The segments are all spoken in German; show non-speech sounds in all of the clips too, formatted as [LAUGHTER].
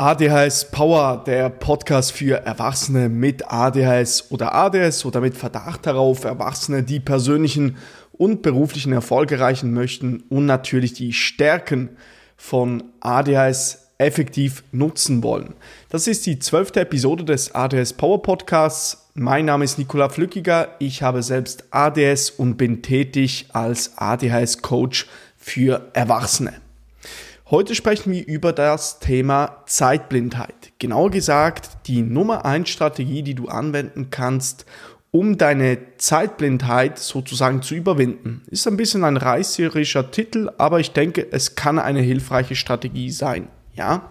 ADHS Power, der Podcast für Erwachsene mit ADHS oder ADS oder mit Verdacht darauf, Erwachsene, die persönlichen und beruflichen Erfolg erreichen möchten und natürlich die Stärken von ADHS effektiv nutzen wollen. Das ist die zwölfte Episode des ADS Power Podcasts. Mein Name ist Nikola Flückiger. Ich habe selbst ADS und bin tätig als ADHS Coach für Erwachsene. Heute sprechen wir über das Thema Zeitblindheit. Genauer gesagt, die Nummer 1 Strategie, die du anwenden kannst, um deine Zeitblindheit sozusagen zu überwinden. Ist ein bisschen ein reißerischer Titel, aber ich denke, es kann eine hilfreiche Strategie sein. Ja?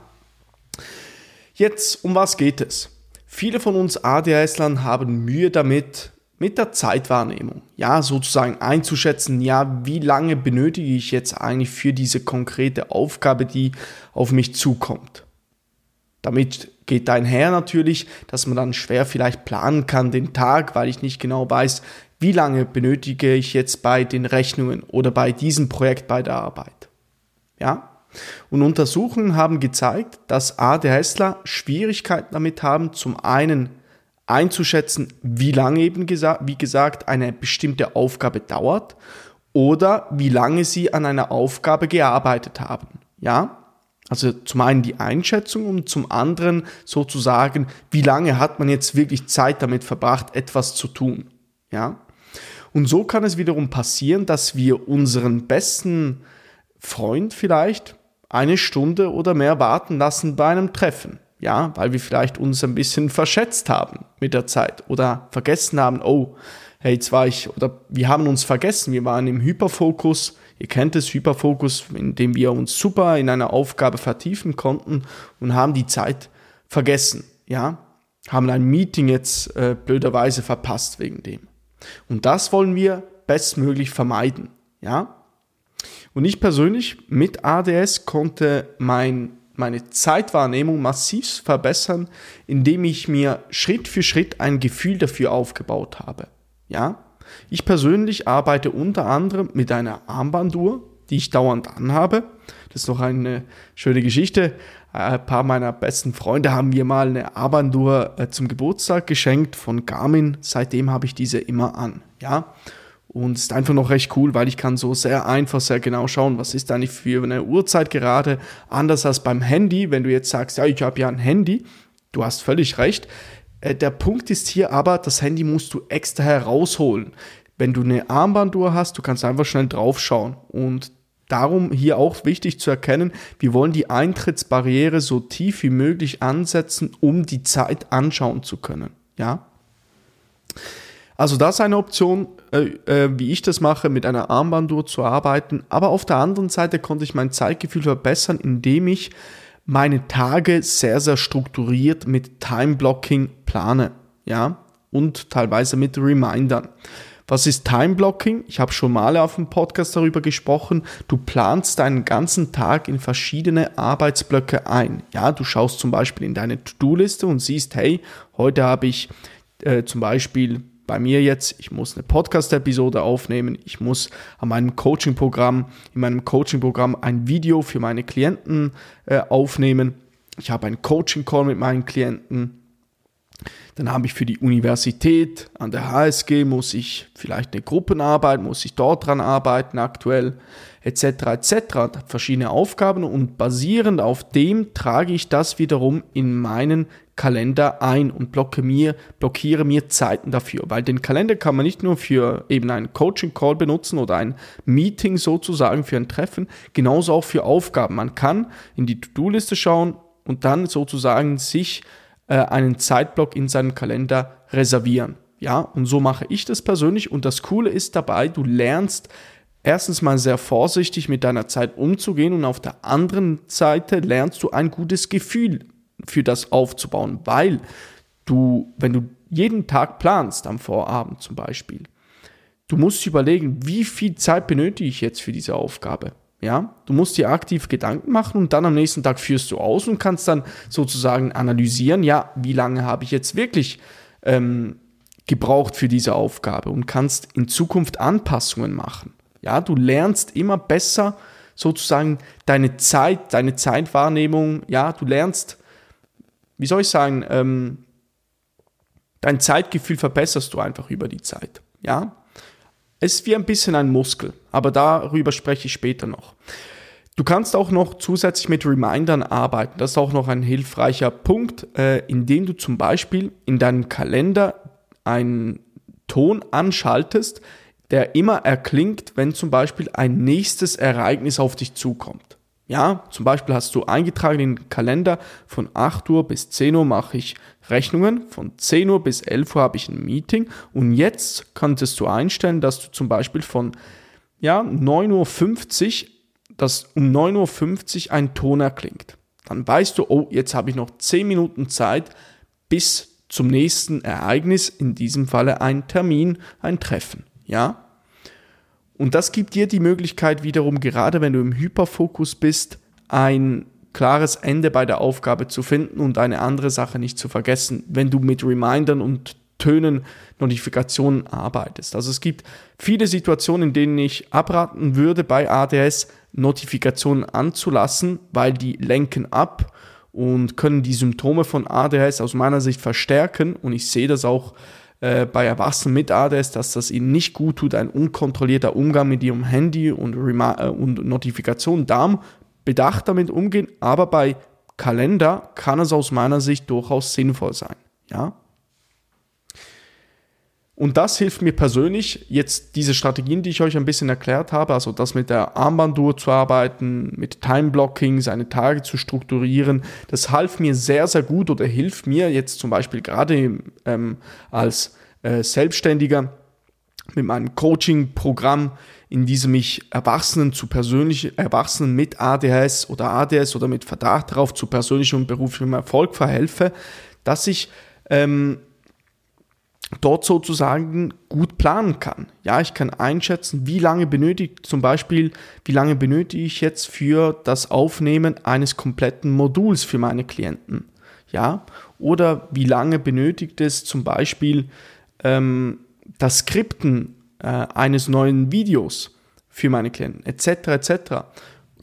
Jetzt, um was geht es? Viele von uns ADHSlern haben Mühe damit, mit der Zeitwahrnehmung, ja, sozusagen einzuschätzen, ja, wie lange benötige ich jetzt eigentlich für diese konkrete Aufgabe, die auf mich zukommt. Damit geht einher natürlich, dass man dann schwer vielleicht planen kann den Tag, weil ich nicht genau weiß, wie lange benötige ich jetzt bei den Rechnungen oder bei diesem Projekt bei der Arbeit. Ja? Und Untersuchungen haben gezeigt, dass ADHSler Schwierigkeiten damit haben, zum einen einzuschätzen, wie lange eben gesagt, wie gesagt eine bestimmte Aufgabe dauert oder wie lange sie an einer Aufgabe gearbeitet haben. Ja? Also zum einen die Einschätzung und zum anderen sozusagen, wie lange hat man jetzt wirklich Zeit damit verbracht, etwas zu tun. Ja? Und so kann es wiederum passieren, dass wir unseren besten Freund vielleicht eine Stunde oder mehr warten lassen bei einem Treffen. Ja, weil wir vielleicht uns ein bisschen verschätzt haben mit der Zeit oder vergessen haben, oh, hey, jetzt war ich, oder wir haben uns vergessen, wir waren im Hyperfokus. Ihr kennt es, Hyperfokus, in dem wir uns super in einer Aufgabe vertiefen konnten und haben die Zeit vergessen. Ja, haben ein Meeting jetzt äh, blöderweise verpasst wegen dem. Und das wollen wir bestmöglich vermeiden. Ja, und ich persönlich mit ADS konnte mein meine Zeitwahrnehmung massiv verbessern, indem ich mir Schritt für Schritt ein Gefühl dafür aufgebaut habe. Ja? Ich persönlich arbeite unter anderem mit einer Armbanduhr, die ich dauernd anhabe. Das ist noch eine schöne Geschichte. Ein paar meiner besten Freunde haben mir mal eine Armbanduhr äh, zum Geburtstag geschenkt von Garmin. Seitdem habe ich diese immer an. Ja? Und es ist einfach noch recht cool, weil ich kann so sehr einfach, sehr genau schauen, was ist eigentlich für eine Uhrzeit gerade. Anders als beim Handy, wenn du jetzt sagst, ja, ich habe ja ein Handy, du hast völlig recht. Äh, der Punkt ist hier aber, das Handy musst du extra herausholen. Wenn du eine Armbanduhr hast, du kannst einfach schnell draufschauen. Und darum hier auch wichtig zu erkennen, wir wollen die Eintrittsbarriere so tief wie möglich ansetzen, um die Zeit anschauen zu können. Ja? Also das ist eine Option, äh, äh, wie ich das mache, mit einer Armbanduhr zu arbeiten. Aber auf der anderen Seite konnte ich mein Zeitgefühl verbessern, indem ich meine Tage sehr, sehr strukturiert mit Time-Blocking plane. Ja, und teilweise mit Remindern. Was ist Time Blocking? Ich habe schon mal auf dem Podcast darüber gesprochen. Du planst deinen ganzen Tag in verschiedene Arbeitsblöcke ein. Ja, du schaust zum Beispiel in deine To-Do-Liste und siehst, hey, heute habe ich äh, zum Beispiel bei mir jetzt, ich muss eine Podcast-Episode aufnehmen, ich muss an meinem Coaching-Programm, in meinem Coaching-Programm ein Video für meine Klienten äh, aufnehmen. Ich habe einen Coaching-Call mit meinen Klienten. Dann habe ich für die Universität an der HSG, muss ich vielleicht eine Gruppenarbeit, muss ich dort dran arbeiten aktuell, etc. etc. Verschiedene Aufgaben und basierend auf dem trage ich das wiederum in meinen Kalender ein und blocke mir, blockiere mir Zeiten dafür. Weil den Kalender kann man nicht nur für eben einen Coaching-Call benutzen oder ein Meeting sozusagen für ein Treffen, genauso auch für Aufgaben. Man kann in die To-Do-Liste schauen und dann sozusagen sich äh, einen Zeitblock in seinem Kalender reservieren. Ja, und so mache ich das persönlich. Und das Coole ist dabei, du lernst erstens mal sehr vorsichtig mit deiner Zeit umzugehen und auf der anderen Seite lernst du ein gutes Gefühl für das aufzubauen, weil du, wenn du jeden Tag planst, am Vorabend zum Beispiel, du musst überlegen, wie viel Zeit benötige ich jetzt für diese Aufgabe. Ja, du musst dir aktiv Gedanken machen und dann am nächsten Tag führst du aus und kannst dann sozusagen analysieren, ja, wie lange habe ich jetzt wirklich ähm, gebraucht für diese Aufgabe und kannst in Zukunft Anpassungen machen. Ja, du lernst immer besser sozusagen deine Zeit, deine Zeitwahrnehmung, ja, du lernst wie soll ich sagen, ähm, dein Zeitgefühl verbesserst du einfach über die Zeit. Ja, es ist wie ein bisschen ein Muskel, aber darüber spreche ich später noch. Du kannst auch noch zusätzlich mit Remindern arbeiten. Das ist auch noch ein hilfreicher Punkt, äh, indem du zum Beispiel in deinem Kalender einen Ton anschaltest, der immer erklingt, wenn zum Beispiel ein nächstes Ereignis auf dich zukommt. Ja, zum Beispiel hast du eingetragen in den Kalender, von 8 Uhr bis 10 Uhr mache ich Rechnungen, von 10 Uhr bis 11 Uhr habe ich ein Meeting und jetzt könntest du einstellen, dass du zum Beispiel von ja, 9.50 Uhr, dass um 9.50 Uhr ein Ton erklingt. Dann weißt du, oh, jetzt habe ich noch 10 Minuten Zeit bis zum nächsten Ereignis, in diesem Falle ein Termin, ein Treffen. Ja, und das gibt dir die Möglichkeit wiederum, gerade wenn du im Hyperfokus bist, ein klares Ende bei der Aufgabe zu finden und eine andere Sache nicht zu vergessen, wenn du mit Remindern und Tönen, Notifikationen arbeitest. Also es gibt viele Situationen, in denen ich abraten würde, bei ADS Notifikationen anzulassen, weil die lenken ab und können die Symptome von ADS aus meiner Sicht verstärken. Und ich sehe das auch äh, bei Erwachsenen mit ADS, dass das ihnen nicht gut tut, ein unkontrollierter Umgang mit ihrem Handy und, äh, und Notifikationen. Darum bedacht damit umgehen, aber bei Kalender kann es aus meiner Sicht durchaus sinnvoll sein. Ja? Und das hilft mir persönlich, jetzt diese Strategien, die ich euch ein bisschen erklärt habe, also das mit der Armbanduhr zu arbeiten, mit Time-Blocking, seine Tage zu strukturieren, das half mir sehr, sehr gut oder hilft mir jetzt zum Beispiel gerade ähm, als äh, Selbstständiger mit meinem Coaching-Programm, in diesem ich Erwachsenen zu persönlich, Erwachsenen mit ADHS oder ADS oder mit Verdacht darauf zu persönlichem und beruflichem Erfolg verhelfe, dass ich ähm, dort sozusagen gut planen kann. Ja, ich kann einschätzen, wie lange benötigt zum Beispiel, wie lange benötige ich jetzt für das Aufnehmen eines kompletten Moduls für meine Klienten. Ja, oder wie lange benötigt es zum Beispiel ähm, das Skripten äh, eines neuen Videos für meine Klienten, etc. etc.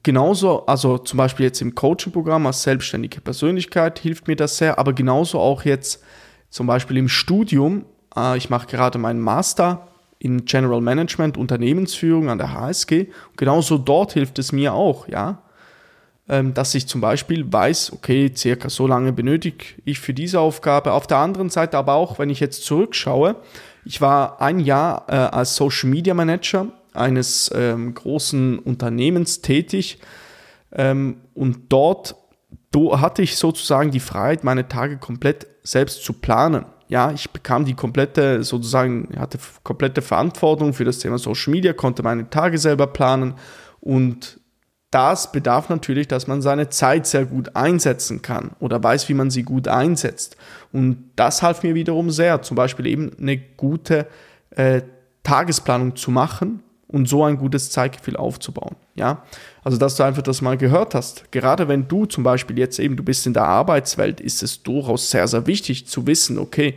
Genauso, also zum Beispiel jetzt im Coaching-Programm als selbstständige Persönlichkeit hilft mir das sehr, aber genauso auch jetzt zum Beispiel im Studium ich mache gerade meinen Master in General Management, Unternehmensführung an der HSG. Und genauso dort hilft es mir auch, ja, ähm, dass ich zum Beispiel weiß, okay, circa so lange benötige ich für diese Aufgabe. Auf der anderen Seite aber auch, wenn ich jetzt zurückschaue, ich war ein Jahr äh, als Social Media Manager eines ähm, großen Unternehmens tätig ähm, und dort hatte ich sozusagen die Freiheit, meine Tage komplett selbst zu planen ja, ich bekam die komplette, sozusagen, hatte komplette Verantwortung für das Thema Social Media, konnte meine Tage selber planen und das bedarf natürlich, dass man seine Zeit sehr gut einsetzen kann oder weiß, wie man sie gut einsetzt. Und das half mir wiederum sehr, zum Beispiel eben eine gute äh, Tagesplanung zu machen und so ein gutes Zeitgefühl aufzubauen. Ja, also dass du einfach das mal gehört hast. Gerade wenn du zum Beispiel jetzt eben, du bist in der Arbeitswelt, ist es durchaus sehr, sehr wichtig zu wissen, okay,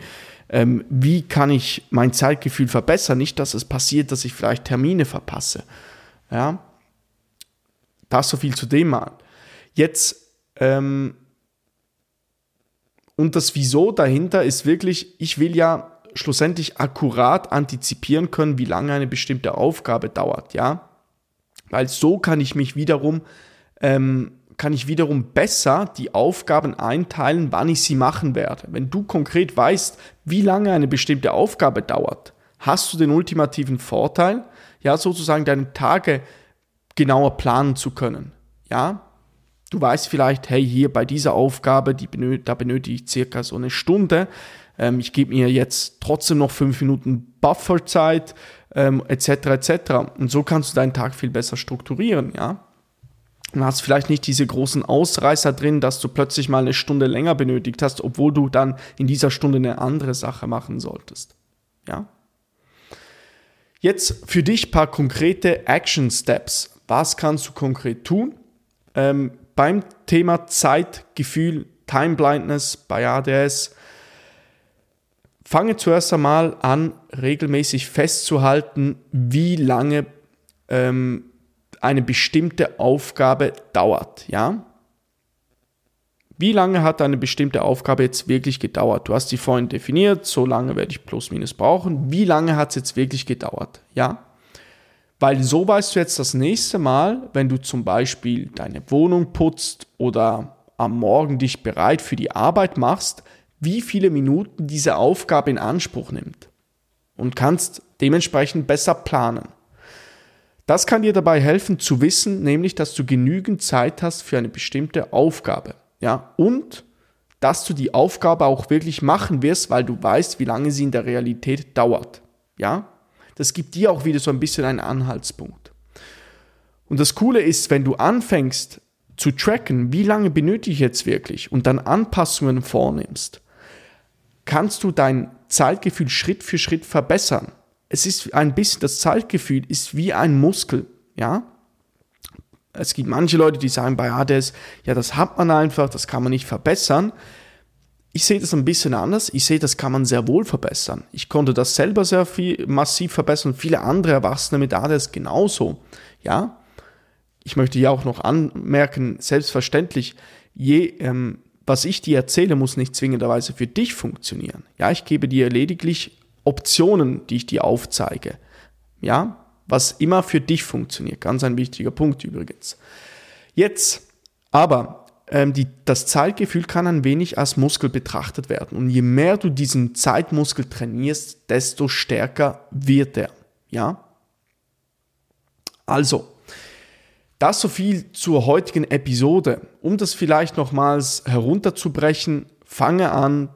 ähm, wie kann ich mein Zeitgefühl verbessern? Nicht, dass es passiert, dass ich vielleicht Termine verpasse. Ja, das so viel zu dem mal. Jetzt, ähm, und das Wieso dahinter ist wirklich, ich will ja schlussendlich akkurat antizipieren können, wie lange eine bestimmte Aufgabe dauert, ja. Weil so kann ich mich wiederum, ähm, kann ich wiederum besser die Aufgaben einteilen, wann ich sie machen werde. Wenn du konkret weißt, wie lange eine bestimmte Aufgabe dauert, hast du den ultimativen Vorteil, ja, sozusagen deine Tage genauer planen zu können. Ja, du weißt vielleicht, hey, hier bei dieser Aufgabe, die benöt da benötige ich circa so eine Stunde. Ähm, ich gebe mir jetzt trotzdem noch fünf Minuten Bufferzeit, ähm, etc. etc. Und so kannst du deinen Tag viel besser strukturieren, ja. Und hast vielleicht nicht diese großen Ausreißer drin, dass du plötzlich mal eine Stunde länger benötigt hast, obwohl du dann in dieser Stunde eine andere Sache machen solltest. Ja? Jetzt für dich ein paar konkrete Action Steps. Was kannst du konkret tun? Ähm, beim Thema Zeitgefühl, Time Blindness bei ADS fange zuerst einmal an, regelmäßig festzuhalten, wie lange ähm, eine bestimmte Aufgabe dauert. Ja? Wie lange hat eine bestimmte Aufgabe jetzt wirklich gedauert? Du hast sie vorhin definiert, so lange werde ich plus minus brauchen. Wie lange hat es jetzt wirklich gedauert? Ja? Weil so weißt du jetzt das nächste Mal, wenn du zum Beispiel deine Wohnung putzt oder am Morgen dich bereit für die Arbeit machst, wie viele Minuten diese Aufgabe in Anspruch nimmt. Und kannst dementsprechend besser planen. Das kann dir dabei helfen zu wissen, nämlich, dass du genügend Zeit hast für eine bestimmte Aufgabe. Ja, und dass du die Aufgabe auch wirklich machen wirst, weil du weißt, wie lange sie in der Realität dauert. Ja, das gibt dir auch wieder so ein bisschen einen Anhaltspunkt. Und das Coole ist, wenn du anfängst zu tracken, wie lange benötige ich jetzt wirklich und dann Anpassungen vornimmst, kannst du dein Zeitgefühl Schritt für Schritt verbessern. Es ist ein bisschen, das Zeitgefühl ist wie ein Muskel, ja. Es gibt manche Leute, die sagen bei ADS, ja, das hat man einfach, das kann man nicht verbessern. Ich sehe das ein bisschen anders. Ich sehe, das kann man sehr wohl verbessern. Ich konnte das selber sehr viel massiv verbessern. Viele andere Erwachsene mit ADS genauso. Ja, ich möchte hier auch noch anmerken, selbstverständlich, je, ähm, was ich dir erzähle, muss nicht zwingenderweise für dich funktionieren. Ja, ich gebe dir lediglich Optionen, die ich dir aufzeige. Ja, was immer für dich funktioniert. Ganz ein wichtiger Punkt übrigens. Jetzt, aber ähm, die, das Zeitgefühl kann ein wenig als Muskel betrachtet werden. Und je mehr du diesen Zeitmuskel trainierst, desto stärker wird er. Ja? Also, das so viel zur heutigen Episode. Um das vielleicht nochmals herunterzubrechen, fange an,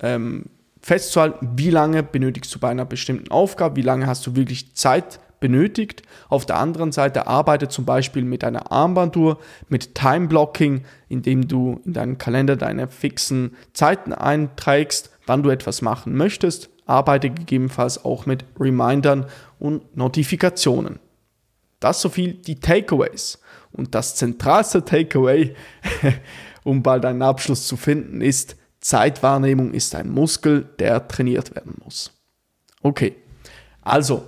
ähm, festzuhalten, wie lange benötigst du bei einer bestimmten Aufgabe, wie lange hast du wirklich Zeit benötigt. Auf der anderen Seite arbeite zum Beispiel mit einer Armbanduhr, mit Time Blocking, indem du in deinen Kalender deine fixen Zeiten einträgst, wann du etwas machen möchtest. Arbeite gegebenenfalls auch mit Remindern und Notifikationen. Das so viel die Takeaways. Und das zentralste Takeaway, [LAUGHS] um bald einen Abschluss zu finden, ist, Zeitwahrnehmung ist ein Muskel, der trainiert werden muss. Okay, also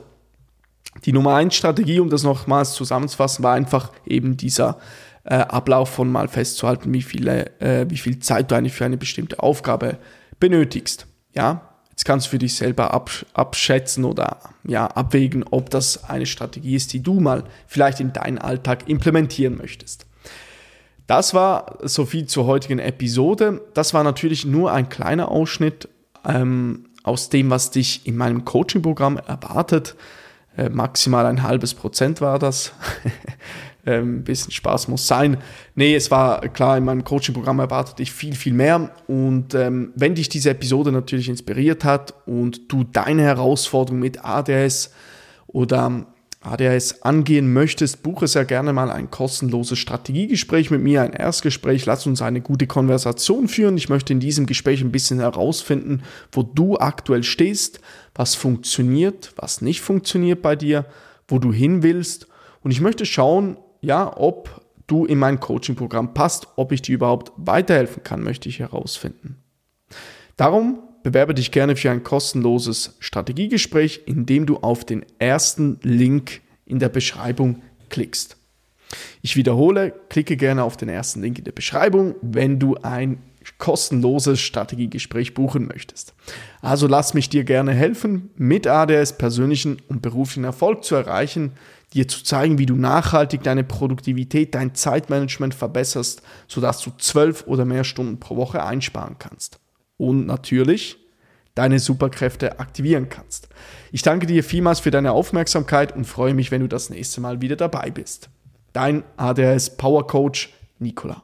die Nummer 1 Strategie, um das nochmals zusammenzufassen, war einfach eben dieser äh, Ablauf von mal festzuhalten, wie, viele, äh, wie viel Zeit du eigentlich für eine bestimmte Aufgabe benötigst. Ja, jetzt kannst du für dich selber absch abschätzen oder ja, abwägen, ob das eine Strategie ist, die du mal vielleicht in deinen Alltag implementieren möchtest. Das war so viel zur heutigen Episode. Das war natürlich nur ein kleiner Ausschnitt ähm, aus dem, was dich in meinem Coaching-Programm erwartet. Äh, maximal ein halbes Prozent war das. [LAUGHS] ähm, ein bisschen Spaß muss sein. Nee, es war klar, in meinem Coaching-Programm erwartet ich viel, viel mehr. Und ähm, wenn dich diese Episode natürlich inspiriert hat und du deine Herausforderung mit ADS oder ADHS angehen möchtest, buche sehr gerne mal ein kostenloses Strategiegespräch mit mir, ein Erstgespräch. Lass uns eine gute Konversation führen. Ich möchte in diesem Gespräch ein bisschen herausfinden, wo du aktuell stehst, was funktioniert, was nicht funktioniert bei dir, wo du hin willst. Und ich möchte schauen, ja, ob du in mein Coaching-Programm passt, ob ich dir überhaupt weiterhelfen kann, möchte ich herausfinden. Darum bewerbe dich gerne für ein kostenloses Strategiegespräch, indem du auf den ersten Link in der Beschreibung klickst. Ich wiederhole, klicke gerne auf den ersten Link in der Beschreibung, wenn du ein kostenloses Strategiegespräch buchen möchtest. Also lass mich dir gerne helfen, mit ADS persönlichen und beruflichen Erfolg zu erreichen, dir zu zeigen, wie du nachhaltig deine Produktivität, dein Zeitmanagement verbesserst, sodass du zwölf oder mehr Stunden pro Woche einsparen kannst und natürlich deine Superkräfte aktivieren kannst. Ich danke dir vielmals für deine Aufmerksamkeit und freue mich, wenn du das nächste Mal wieder dabei bist. Dein ADS Power Coach Nicola.